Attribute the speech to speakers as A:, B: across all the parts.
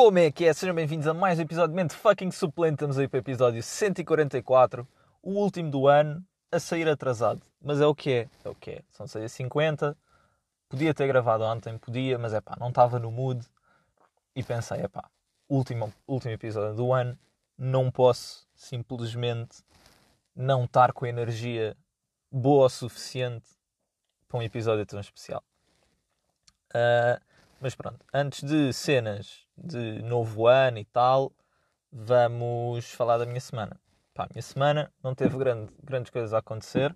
A: Como é que é? Sejam bem-vindos a mais um episódio de Mente Fucking Suplente. Estamos aí para o episódio 144, o último do ano, a sair atrasado. Mas é o que é, é o que é. São 6h50, podia ter gravado ontem, podia, mas é pá, não estava no mood. E pensei, é pá, último, último episódio do ano, não posso simplesmente não estar com a energia boa o suficiente para um episódio tão especial. Uh, mas pronto, antes de cenas de novo ano e tal, vamos falar da minha semana. Pá, a minha semana não teve grande, grandes coisas a acontecer.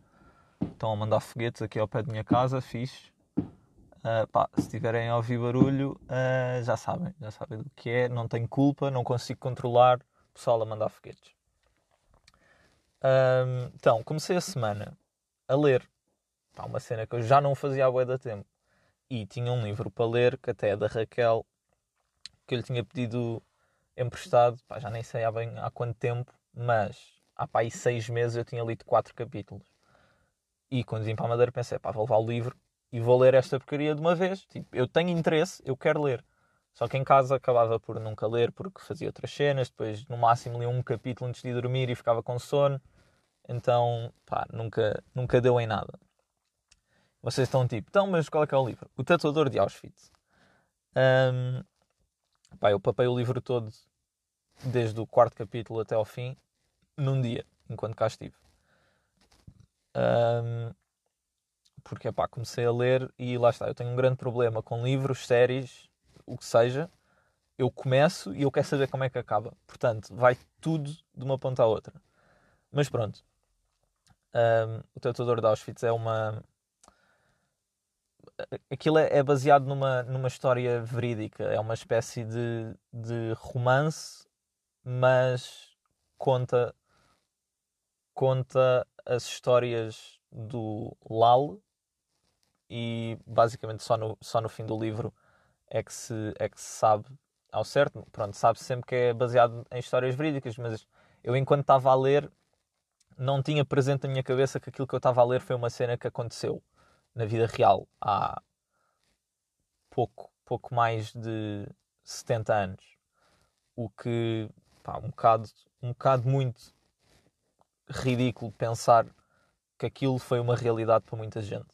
A: Estão a mandar foguetes aqui ao pé da minha casa, fixe. Uh, pá, se tiverem a ouvir barulho, uh, já sabem, já sabem do que é. Não tenho culpa, não consigo controlar o pessoal a mandar foguetes. Uh, então, comecei a semana a ler. Pá, uma cena que eu já não fazia há bué da tempo e tinha um livro para ler, que até é da Raquel, que eu lhe tinha pedido emprestado, pá, já nem sei há, bem, há quanto tempo, mas há pá, aí seis meses eu tinha lido quatro capítulos. E quando vim para a Madeira pensei, pá, vou levar o livro e vou ler esta porcaria de uma vez. Tipo, eu tenho interesse, eu quero ler. Só que em casa acabava por nunca ler porque fazia outras cenas, depois no máximo lia um capítulo antes de dormir e ficava com sono. Então, pá, nunca, nunca deu em nada. Vocês estão tipo, então, mas qual é que é o livro? O Tatuador de Auschwitz. Um, pá, eu papei o livro todo, desde o quarto capítulo até ao fim, num dia, enquanto cá estive. Um, porque, pá, comecei a ler e lá está. Eu tenho um grande problema com livros, séries, o que seja. Eu começo e eu quero saber como é que acaba. Portanto, vai tudo de uma ponta à outra. Mas pronto. Um, o Tatuador de Auschwitz é uma aquilo é, é baseado numa, numa história verídica, é uma espécie de, de romance, mas conta, conta as histórias do Lal e basicamente só no, só no fim do livro é que se, é que se sabe ao certo. Pronto, sabe -se sempre que é baseado em histórias verídicas, mas eu enquanto estava a ler não tinha presente na minha cabeça que aquilo que eu estava a ler foi uma cena que aconteceu na vida real há pouco, pouco mais de 70 anos. O que, pá, um bocado, um bocado muito ridículo pensar que aquilo foi uma realidade para muita gente.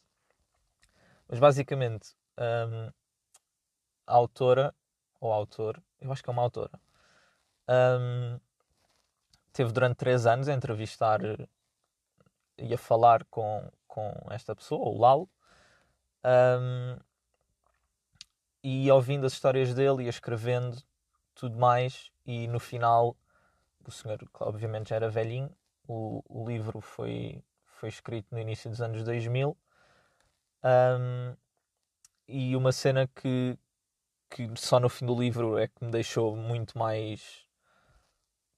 A: Mas basicamente, hum, a autora, ou autor, eu acho que é uma autora, hum, teve durante três anos a entrevistar e a falar com, com esta pessoa, o Lalo, um, e ouvindo as histórias dele e escrevendo tudo mais, e no final, o senhor, obviamente, já era velhinho, o, o livro foi, foi escrito no início dos anos 2000, um, e uma cena que, que só no fim do livro é que me deixou muito mais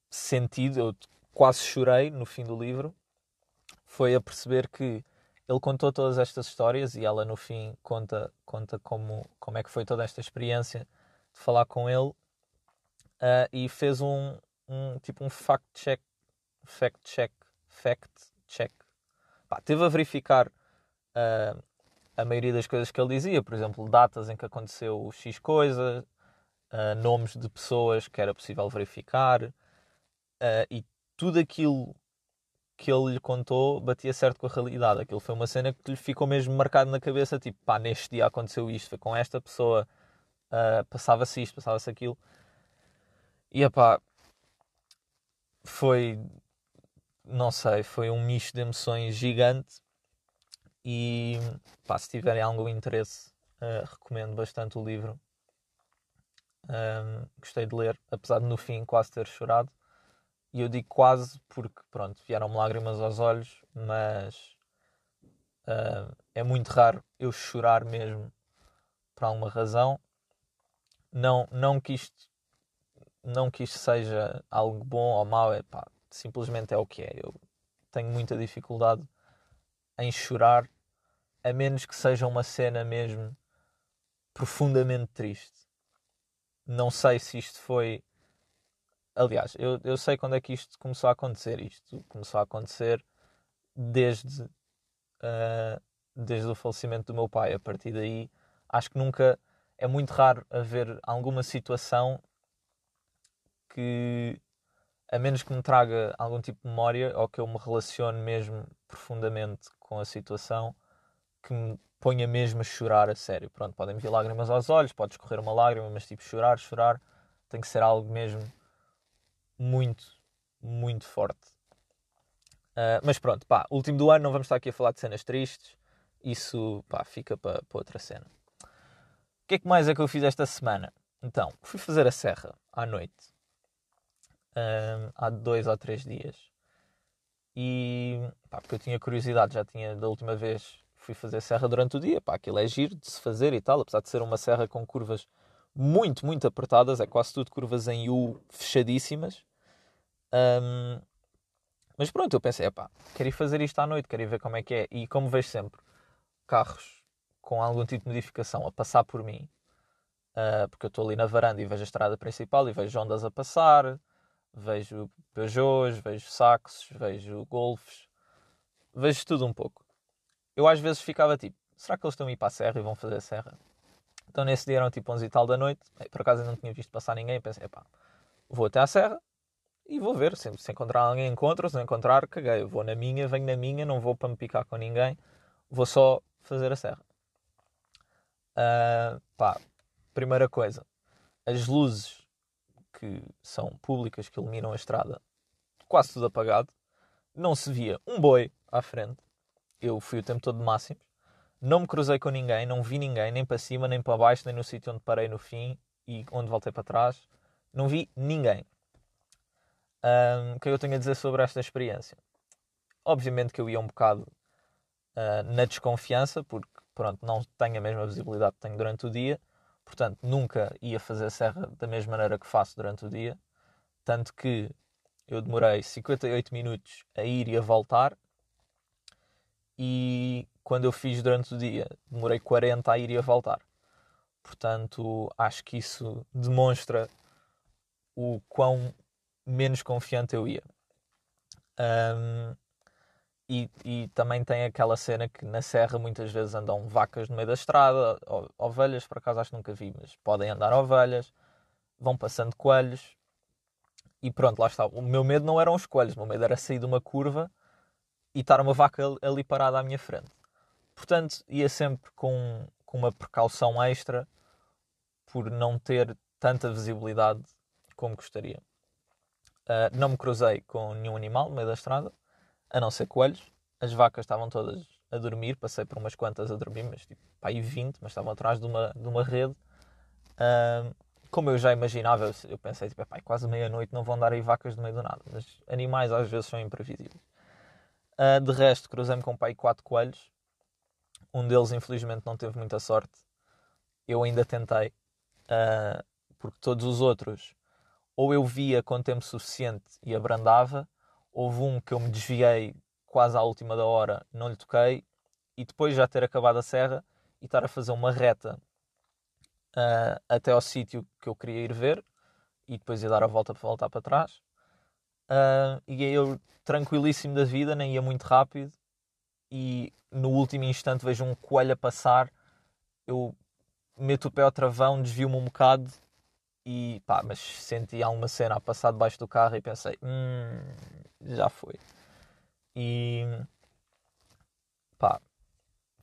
A: sentido, eu quase chorei no fim do livro, foi a perceber que ele contou todas estas histórias e ela no fim conta, conta como, como é que foi toda esta experiência de falar com ele uh, e fez um, um tipo um fact check fact check fact check. Pá, teve a verificar uh, a maioria das coisas que ele dizia por exemplo datas em que aconteceu x coisa uh, nomes de pessoas que era possível verificar e tudo aquilo que ele lhe contou batia certo com a realidade. Aquilo foi uma cena que lhe ficou mesmo marcado na cabeça, tipo, pá, neste dia aconteceu isto, foi com esta pessoa, uh, passava-se isto, passava-se aquilo. E, pá, foi, não sei, foi um misto de emoções gigante e, pá, se tiverem algum interesse, uh, recomendo bastante o livro. Um, gostei de ler, apesar de no fim quase ter chorado. E eu digo quase porque, pronto, vieram-me lágrimas aos olhos, mas uh, é muito raro eu chorar mesmo por alguma razão. Não, não que isto não que isto seja algo bom ou mau, é pá, simplesmente é o que é. Eu tenho muita dificuldade em chorar, a menos que seja uma cena mesmo profundamente triste. Não sei se isto foi Aliás, eu, eu sei quando é que isto começou a acontecer. Isto começou a acontecer desde, uh, desde o falecimento do meu pai. A partir daí, acho que nunca. É muito raro haver alguma situação que, a menos que me traga algum tipo de memória ou que eu me relacione mesmo profundamente com a situação, que me ponha mesmo a chorar a sério. Pronto, podem vir lágrimas aos olhos, pode escorrer uma lágrima, mas tipo, chorar, chorar, tem que ser algo mesmo muito, muito forte. Uh, mas pronto, pá, último do ano, não vamos estar aqui a falar de cenas tristes, isso, pá, fica para outra cena. O que é que mais é que eu fiz esta semana? Então, fui fazer a serra à noite, uh, há dois ou três dias. E, pá, porque eu tinha curiosidade, já tinha da última vez fui fazer serra durante o dia, pá, aquilo é giro de se fazer e tal, apesar de ser uma serra com curvas muito, muito apertadas, é quase tudo curvas em U fechadíssimas. Um, mas pronto, eu pensei, pá, quero ir fazer isto à noite, quero ir ver como é que é. E como vejo sempre carros com algum tipo de modificação a passar por mim, uh, porque eu estou ali na varanda e vejo a estrada principal e vejo ondas a passar, vejo Peugeots, vejo Saxos, vejo Golfs, vejo tudo um pouco eu às vezes ficava tipo, será que eles estão a ir para a serra e vão fazer a serra? Então nesse dia eram tipo 11 e tal da noite, por acaso eu não tinha visto passar ninguém, pensei, pá, vou até à serra e vou ver, se, se encontrar alguém encontro, se não encontrar, caguei, vou na minha, venho na minha, não vou para me picar com ninguém, vou só fazer a serra. Uh, pá, primeira coisa, as luzes que são públicas, que iluminam a estrada, quase tudo apagado, não se via um boi à frente, eu fui o tempo todo de máximos. Não me cruzei com ninguém, não vi ninguém, nem para cima, nem para baixo, nem no sítio onde parei no fim e onde voltei para trás. Não vi ninguém. Um, o que é eu tenho a dizer sobre esta experiência? Obviamente que eu ia um bocado uh, na desconfiança, porque pronto, não tenho a mesma visibilidade que tenho durante o dia, portanto nunca ia fazer serra da mesma maneira que faço durante o dia. Tanto que eu demorei 58 minutos a ir e a voltar, e quando eu fiz durante o dia demorei 40 a ir e a voltar. Portanto, acho que isso demonstra o quão menos confiante eu ia. Um, e, e, também tem aquela cena que na serra muitas vezes andam vacas no meio da estrada, ovelhas, por acaso acho que nunca vi, mas podem andar ovelhas, vão passando coelhos. E pronto, lá está. O meu medo não eram os coelhos, o meu medo era sair de uma curva e estar uma vaca ali parada à minha frente. Portanto, ia sempre com, com uma precaução extra por não ter tanta visibilidade como gostaria. Uh, não me cruzei com nenhum animal no meio da estrada, a não ser coelhos. As vacas estavam todas a dormir, passei por umas quantas a dormir, mas tipo, pá, aí 20, mas estavam atrás de uma, de uma rede. Uh, como eu já imaginava, eu, eu pensei, tipo, pá, quase meia-noite não vão dar aí vacas no meio do nada. Mas animais às vezes são imprevisíveis. Uh, de resto, cruzei-me com pai quatro coelhos. Um deles, infelizmente, não teve muita sorte. Eu ainda tentei, uh, porque todos os outros, ou eu via com tempo suficiente e abrandava, houve um que eu me desviei quase à última da hora, não lhe toquei, e depois já ter acabado a serra e estar a fazer uma reta uh, até ao sítio que eu queria ir ver, e depois ia dar a volta para voltar para trás. Uh, e eu tranquilíssimo da vida, nem ia muito rápido. E no último instante vejo um coelho a passar. Eu meto o pé ao travão, desvio-me um bocado e pá, mas senti alguma cena a passar debaixo do carro e pensei, hum, já foi. E pá,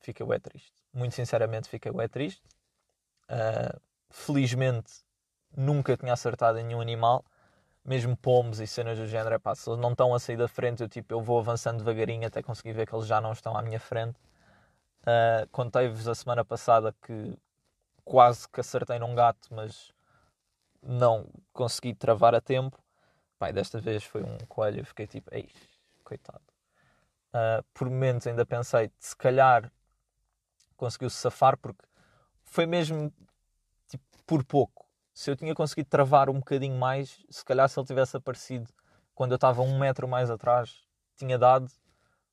A: fiquei bem triste. Muito sinceramente, fiquei bem triste. Uh, felizmente, nunca tinha acertado em nenhum animal mesmo pombos e cenas do género, pá, se eles não estão a sair da frente, eu tipo, eu vou avançando devagarinho até conseguir ver que eles já não estão à minha frente. Uh, Contei-vos a semana passada que quase que acertei num gato, mas não consegui travar a tempo. Pai, desta vez foi um coelho, fiquei tipo, ei, coitado. Uh, por momentos ainda pensei, se calhar conseguiu-se safar, porque foi mesmo tipo, por pouco se eu tinha conseguido travar um bocadinho mais, se calhar se ele tivesse aparecido quando eu estava um metro mais atrás, tinha dado.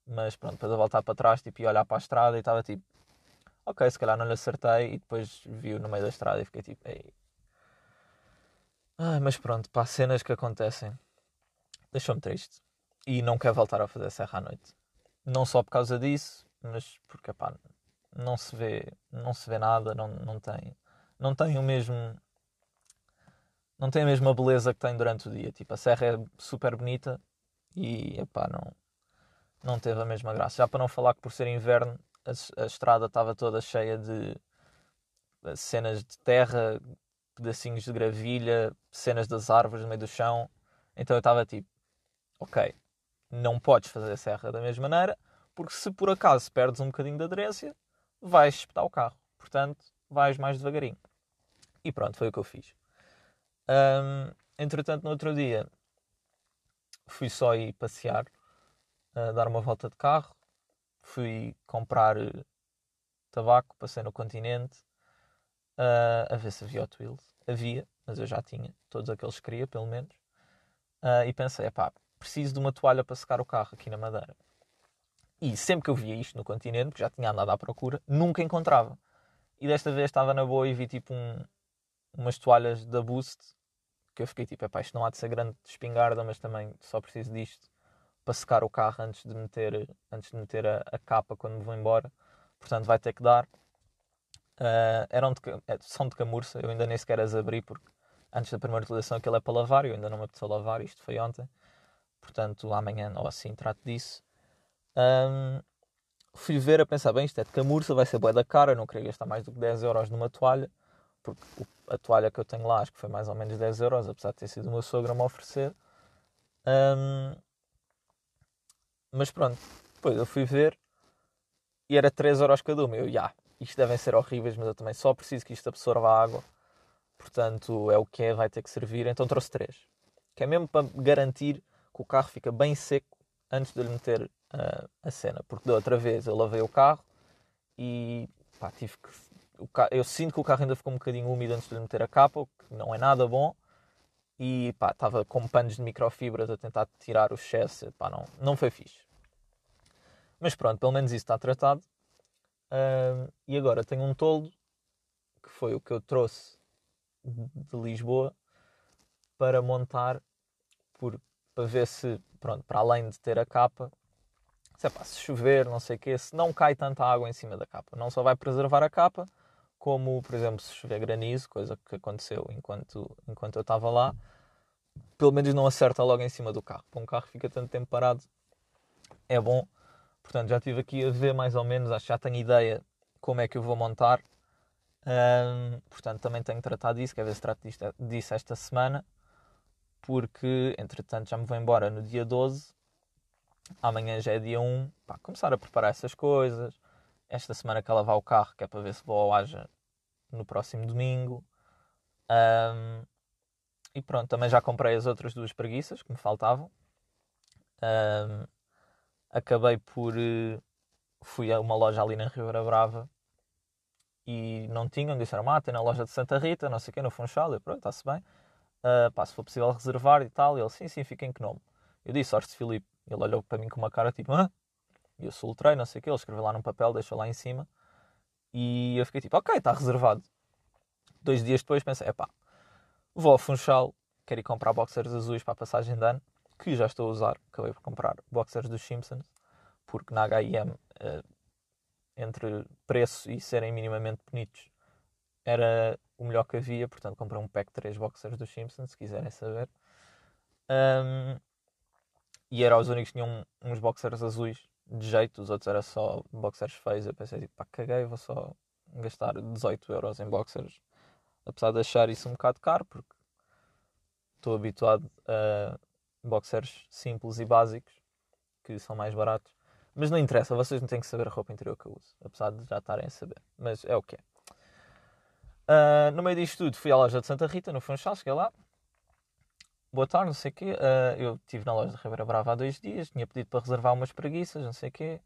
A: Mas pronto, depois voltar para trás tipo, ia olhar para a estrada e estava tipo, ok, se calhar não lhe acertei. E depois vi-o no meio da estrada e fiquei tipo, ei. Ai, mas pronto, pá, cenas que acontecem. Deixou-me triste. E não quero voltar a fazer serra à noite. Não só por causa disso, mas porque, pá, não se vê, não se vê nada, não, não tem, não tem o mesmo não tem a mesma beleza que tem durante o dia. Tipo, a serra é super bonita e, epá, não, não teve a mesma graça. Já para não falar que por ser inverno, a, a estrada estava toda cheia de eh, cenas de terra, pedacinhos de gravilha, cenas das árvores no meio do chão. Então eu estava tipo, ok, não podes fazer a serra da mesma maneira, porque se por acaso perdes um bocadinho de aderência, vais espetar o carro. Portanto, vais mais devagarinho. E pronto, foi o que eu fiz. Um, entretanto, no outro dia, fui só ir passear, uh, dar uma volta de carro, fui comprar uh, tabaco, passei no continente, uh, a ver se havia Hot Wheels. Havia, mas eu já tinha todos aqueles que queria, pelo menos. e pensei, pá, preciso de uma toalha para secar o carro aqui na Madeira. E sempre que eu via isto no continente, que já tinha andado à procura, nunca encontrava. E desta vez estava na boa e vi tipo um, umas toalhas da Boost que eu fiquei tipo, epá, isto não há de ser grande espingarda, mas também só preciso disto para secar o carro antes de meter, antes de meter a, a capa quando me vou embora. Portanto, vai ter que dar. Uh, eram de, é, são de camurça, eu ainda nem sequer as abri porque antes da primeira utilização aquilo é para lavar, eu ainda não me apeteceu lavar, isto foi ontem. Portanto, amanhã ou assim trato disso. Um, fui ver a pensar, bem, isto é de camurça, vai ser boa da cara, eu não queria gastar mais do que 10 euros numa toalha, porque a toalha que eu tenho lá acho que foi mais ou menos 10 euros, apesar de ter sido o meu sogro a me oferecer. Um, mas pronto, depois eu fui ver e era 3 euros cada uma. Eu, já, isto devem ser horríveis, mas eu também só preciso que isto absorva água. Portanto, é o que é, vai ter que servir. Então trouxe 3. Que é mesmo para garantir que o carro fica bem seco antes de lhe meter uh, a cena. Porque da outra vez eu lavei o carro e pá, tive que eu sinto que o carro ainda ficou um bocadinho úmido antes de lhe meter a capa, o que não é nada bom. E pá, estava com panos de microfibras a tentar tirar o chassi, pá, não, não foi fixe. Mas pronto, pelo menos isso está tratado. Uh, e agora tenho um toldo, que foi o que eu trouxe de Lisboa, para montar, por, para ver se, pronto, para além de ter a capa, se, é pá, se chover, não sei o se não cai tanta água em cima da capa. Não só vai preservar a capa, como, por exemplo, se chover granizo, coisa que aconteceu enquanto, enquanto eu estava lá, pelo menos não acerta logo em cima do carro. Para um carro que fica tanto tempo parado, é bom. Portanto, já estive aqui a ver mais ou menos, acho que já tenho ideia como é que eu vou montar. Um, portanto, também tenho tratado disso, quer ver se trato disto, disso esta semana, porque entretanto já me vou embora no dia 12. Amanhã já é dia 1, pá, começar a preparar essas coisas, esta semana que ela lavar o carro, que é para ver se vou ao Aja no próximo domingo. Um, e pronto, também já comprei as outras duas preguiças que me faltavam. Um, acabei por. Uh, fui a uma loja ali na Ribeira Brava e não tinham. Disseram, ah, tem na loja de Santa Rita, não sei o que, no Funchal. Eu, pronto, está-se bem. Uh, pá, se for possível reservar e tal. E ele, sim, sim, fica em que nome? Eu disse, Orte Filipe. Ele olhou para mim com uma cara tipo, ah? E eu soltrei, não sei o que, ele escreveu lá num papel, deixou lá em cima. E eu fiquei tipo, ok, está reservado. Dois dias depois pensei, epá, vou ao Funchal, quero ir comprar boxers azuis para a passagem de ano, que já estou a usar. Acabei por comprar boxers dos Simpsons, porque na H&M, uh, entre preço e serem minimamente bonitos, era o melhor que havia. Portanto, comprei um pack de 3 boxers dos Simpsons, se quiserem saber. Um, e eram os únicos que tinham uns boxers azuis de jeito, os outros era só boxers feios. Eu pensei, tipo, pá, caguei, vou só gastar 18 euros em boxers. Apesar de achar isso um bocado caro, porque estou habituado a boxers simples e básicos, que são mais baratos. Mas não interessa, vocês não têm que saber a roupa interior que eu uso, apesar de já estarem a saber. Mas é o que é. Uh, no meio disto tudo, fui à loja de Santa Rita, no Funchal, cheguei lá, boa tarde, não sei o quê. Uh, eu estive na loja de Ribeira Brava há dois dias, tinha pedido para reservar umas preguiças, não sei o quê.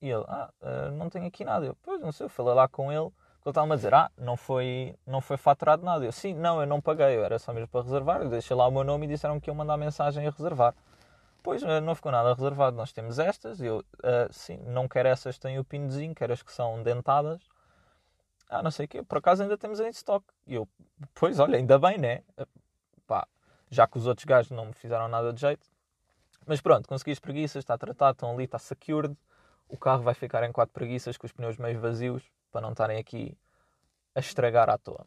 A: E ele, ah, uh, não tenho aqui nada. Eu, pois, não sei, eu falei lá com ele, ele estava-me a dizer, ah, não foi, não foi faturado nada. Eu, sim, não, eu não paguei, eu era só mesmo para reservar. Eu deixei lá o meu nome e disseram que iam mandar mensagem a reservar. Pois, uh, não ficou nada reservado, nós temos estas. Eu, sim, não quero essas têm o pinozinho, quero as que são dentadas. Ah, não sei o quê, por acaso ainda temos em stock. E eu, pois, olha, ainda bem, né? Pá, já que os outros gajos não me fizeram nada de jeito. Mas pronto, consegui as preguiças, está tratado, estão ali, está secured. O carro vai ficar em quatro preguiças com os pneus meio vazios para não estarem aqui a estragar à toa.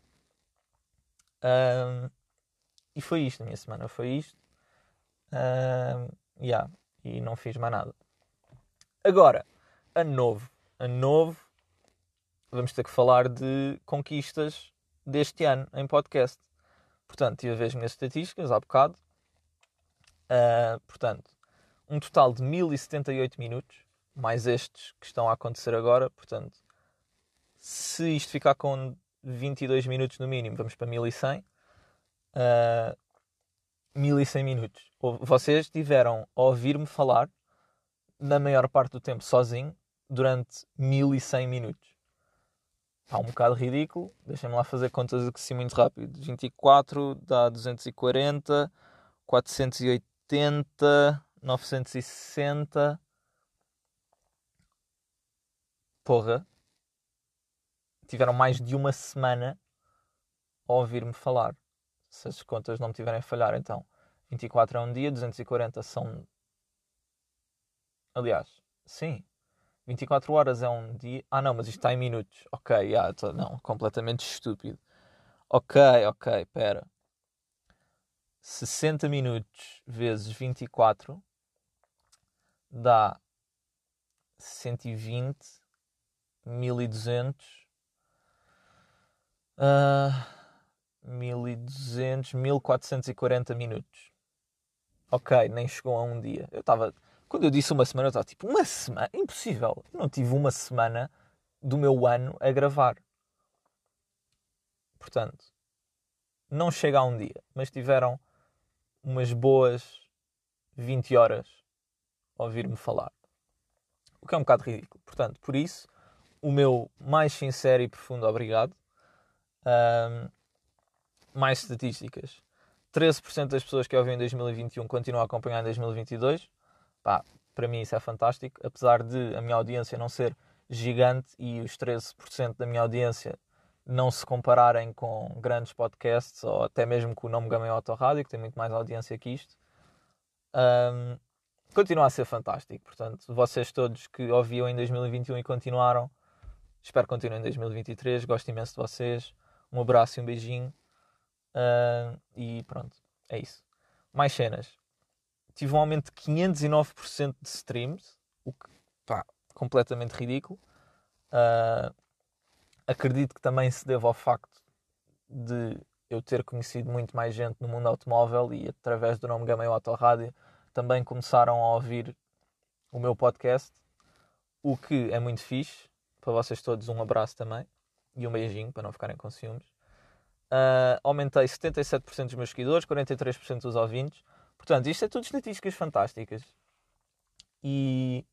A: Um, e foi isto, a minha semana foi isto. Uh, yeah, e não fiz mais nada. Agora, ano novo. Ano novo, vamos ter que falar de conquistas deste ano em podcast. Portanto, tive a ver as minhas estatísticas há bocado. Uh, portanto, um total de 1078 minutos, mais estes que estão a acontecer agora. Portanto, se isto ficar com 22 minutos no mínimo, vamos para 1100. Uh, 1100 minutos. Vocês tiveram a ouvir-me falar na maior parte do tempo sozinho durante 1100 minutos. Está um bocado ridículo. Deixem-me lá fazer contas assim muito rápido. 24 dá 240, 480, 960. Porra. Tiveram mais de uma semana a ouvir-me falar. Se as contas não me tiverem a falhar, então 24 é um dia, 240 são. Aliás, sim, 24 horas é um dia. Ah, não, mas isto está em minutos. Ok, yeah, tô... não, completamente estúpido. Ok, ok, pera. 60 minutos vezes 24 dá 120, 1200, uh, 1200, 1440 minutos. Ok, nem chegou a um dia. Eu estava quando eu disse uma semana, eu estava tipo, uma semana? Impossível. Eu não tive uma semana do meu ano a gravar. Portanto, não chega a um dia, mas tiveram umas boas 20 horas a ouvir-me falar. O que é um bocado ridículo. Portanto, por isso, o meu mais sincero e profundo obrigado. Um, mais estatísticas. 13% das pessoas que ouvem em 2021 continuam a acompanhar em 2022. Pá, para mim isso é fantástico, apesar de a minha audiência não ser gigante e os 13% da minha audiência não se compararem com grandes podcasts ou até mesmo com o nome Gama Auto Rádio, que tem muito mais audiência que isto, um, continua a ser fantástico. Portanto, vocês todos que ouviam em 2021 e continuaram, espero que continuem em 2023. Gosto imenso de vocês. Um abraço e um beijinho. Uh, e pronto, é isso. Mais cenas tive um aumento de 509% de streams, o que, pá, completamente ridículo. Uh, acredito que também se deva ao facto de eu ter conhecido muito mais gente no mundo automóvel e através do nome Gamay Auto Rádio também começaram a ouvir o meu podcast, o que é muito fixe. Para vocês todos, um abraço também e um beijinho para não ficarem com ciúmes. Uh, aumentei 77% dos meus seguidores, 43% dos ouvintes, Portanto, isto é tudo estatísticas fantásticas. E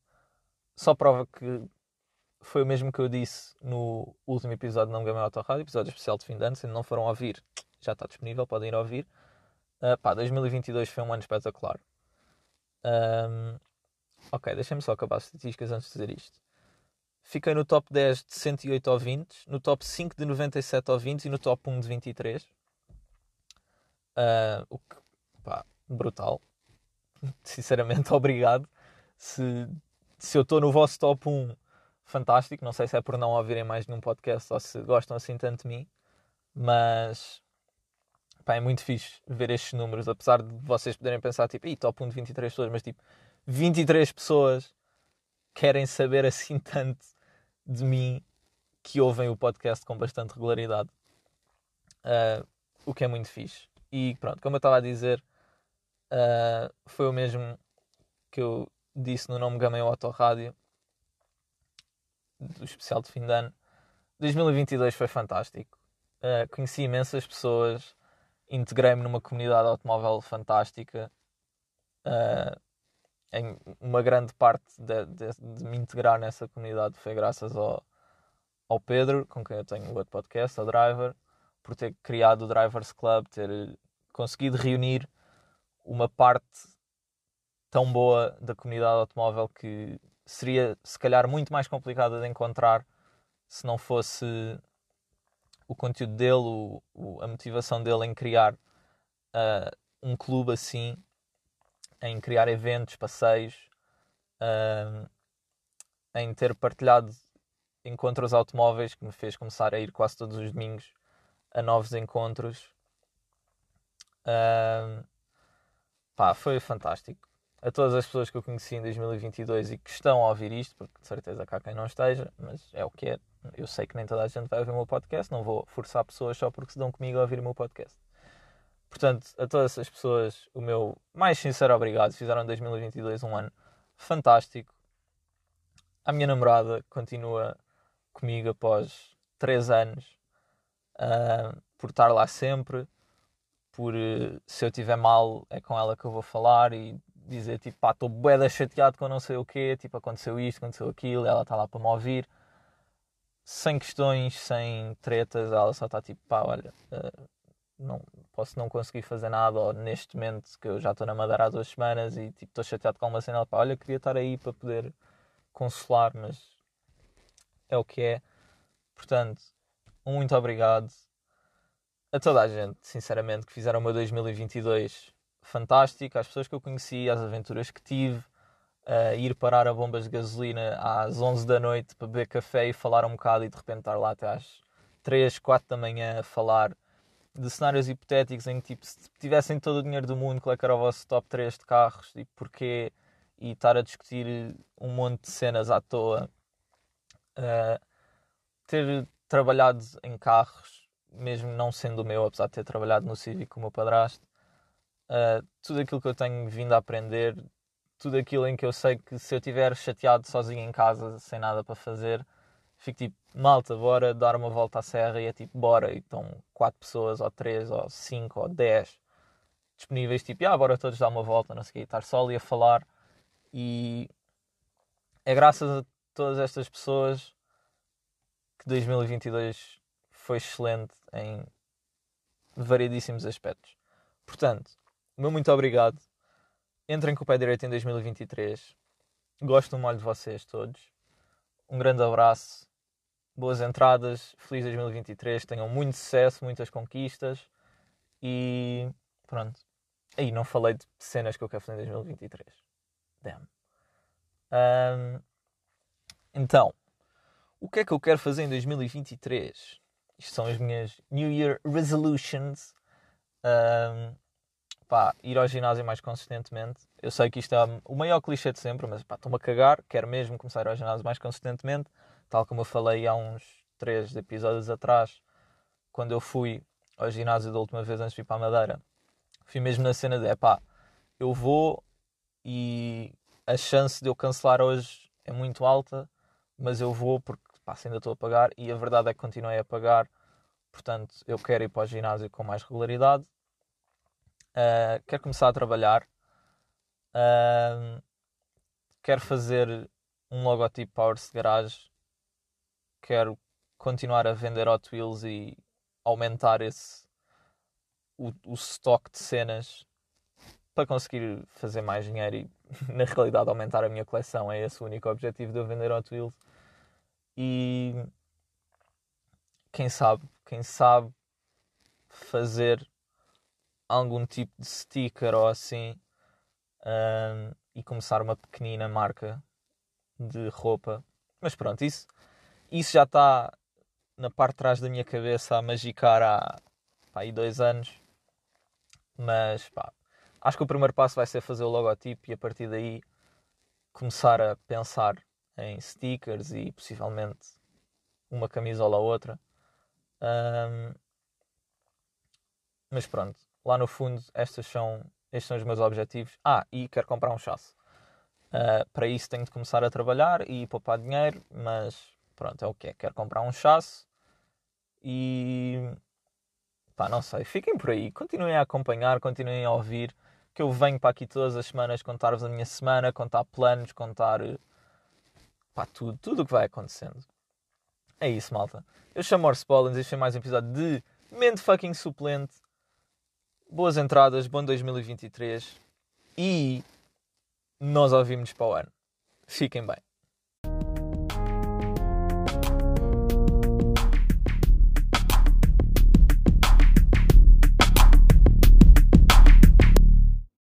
A: só prova que foi o mesmo que eu disse no último episódio do Não Game Auto Rádio, episódio especial de fim de ano. Se não foram ouvir, já está disponível, podem ir ouvir. Uh, pá, 2022 foi um ano espetacular. Um, ok, deixem-me só acabar as estatísticas antes de dizer isto. Fiquei no top 10 de 108 ouvintes, no top 5 de 97 ouvintes e no top 1 de 23. Uh, ah, o que, pá, brutal. Sinceramente, obrigado. Se, se eu estou no vosso top 1, fantástico. Não sei se é por não ouvirem mais nenhum podcast ou se gostam assim tanto de mim, mas pá, é muito fixe ver estes números. Apesar de vocês poderem pensar, tipo, top 1 de 23 pessoas, mas tipo, 23 pessoas querem saber assim tanto de mim que ouvem o podcast com bastante regularidade. Uh, o que é muito fixe. E pronto, como eu estava a dizer, Uh, foi o mesmo que eu disse no nome Gamei Auto Rádio do especial de fim de ano. 2022 foi fantástico. Uh, conheci imensas pessoas, integrei-me numa comunidade automóvel fantástica. Uh, em uma grande parte de, de, de, me integrar nessa comunidade foi graças ao, ao Pedro, com quem eu tenho um outro podcast, ao Driver, por ter criado o Drivers Club, ter conseguido reunir uma parte tão boa da comunidade automóvel que seria se calhar muito mais complicada de encontrar se não fosse o conteúdo dele, o, o, a motivação dele em criar uh, um clube assim, em criar eventos, passeios, uh, em ter partilhado encontros automóveis que me fez começar a ir quase todos os domingos a novos encontros Uh, pá, foi fantástico. A todas as pessoas que eu conheci em 2022 e que estão a ouvir isto, porque de certeza há quem não esteja, mas é o que é. Eu sei que nem toda a gente vai ouvir o meu podcast, não vou forçar pessoas só porque se dão comigo a ouvir o meu podcast. Portanto, a todas essas pessoas, o meu mais sincero obrigado. Fizeram 2022 um ano fantástico. A minha namorada continua comigo após 3 anos, uh, por estar lá sempre, por uh, se eu estiver mal é com ela que eu vou falar e dizer tipo, pá, estou bué chateado com não sei o quê, tipo, aconteceu isto, aconteceu aquilo, ela está lá para me ouvir, sem questões, sem tretas, ela só está tipo, pá, olha, uh, não, posso não conseguir fazer nada, ou neste momento que eu já estou na Madeira há duas semanas e tipo, estou chateado com uma cena, pá, olha, queria estar aí para poder consolar, mas é o que é. Portanto, muito obrigado a toda a gente, sinceramente, que fizeram o meu 2022 fantástico, às pessoas que eu conheci, às aventuras que tive, a ir parar a bombas de gasolina às 11 da noite para beber café e falar um bocado e de repente estar lá até às 3, 4 da manhã a falar de cenários hipotéticos em que tipo, se tivessem todo o dinheiro do mundo, qual é era o vosso top 3 de carros e porquê, e estar a discutir um monte de cenas à toa. Uh, ter trabalhado em carros, mesmo não sendo o meu, apesar de ter trabalhado no Civic com o meu padrasto, uh, tudo aquilo que eu tenho vindo a aprender, tudo aquilo em que eu sei que se eu estiver chateado sozinho em casa, sem nada para fazer, fico tipo, malta, bora dar uma volta à serra e é tipo, bora. E estão quatro pessoas, ou três, ou cinco, ou dez disponíveis, tipo, ah, bora todos dar uma volta, não sei o quê, estar só ali a falar. E é graças a todas estas pessoas que 2022 foi excelente em variedíssimos aspectos. Portanto, meu muito obrigado. Entrem com o pé direito em 2023. Gosto muito de vocês todos. Um grande abraço boas entradas, feliz 2023, tenham muito sucesso, muitas conquistas e pronto. Aí não falei de cenas que eu quero fazer em 2023. Damn. Um, então, o que é que eu quero fazer em 2023? Isto são as minhas New Year Resolutions. Um, pá, ir ao ginásio mais consistentemente. Eu sei que isto é o maior clichê de sempre, mas estou-me a cagar. Quero mesmo começar a ir ao ginásio mais consistentemente tal como eu falei há uns três episódios atrás, quando eu fui ao ginásio da última vez antes de ir para a Madeira, fui mesmo na cena de pá, eu vou e a chance de eu cancelar hoje é muito alta, mas eu vou porque pá, ainda estou a pagar e a verdade é que continuei a pagar, portanto eu quero ir para o ginásio com mais regularidade. Uh, quero começar a trabalhar. Uh, quero fazer um logotipo Powers Garage quero continuar a vender Hot Wheels e aumentar esse o, o stock de cenas para conseguir fazer mais dinheiro e na realidade aumentar a minha coleção. É esse o único objetivo de eu vender Hot Wheels. E quem sabe, quem sabe fazer algum tipo de sticker ou assim um, e começar uma pequenina marca de roupa. Mas pronto, isso isso já está na parte de trás da minha cabeça a magicar há pá, aí dois anos. Mas pá, acho que o primeiro passo vai ser fazer o logotipo e a partir daí começar a pensar em stickers e possivelmente uma camisola ou outra. Um, mas pronto, lá no fundo estas são, estes são os meus objetivos. Ah, e quero comprar um chasse. Uh, para isso tenho de começar a trabalhar e poupar dinheiro, mas Pronto, é o que é. Quero comprar um chasse e. pá, não sei. Fiquem por aí. Continuem a acompanhar, continuem a ouvir. Que eu venho para aqui todas as semanas contar-vos a minha semana, contar planos, contar. pá, tudo. Tudo o que vai acontecendo. É isso, malta. Eu chamo Orse Pollens. Este é mais um episódio de Mente Fucking Suplente. Boas entradas, bom 2023 e nós ouvimos para o ano. Fiquem bem.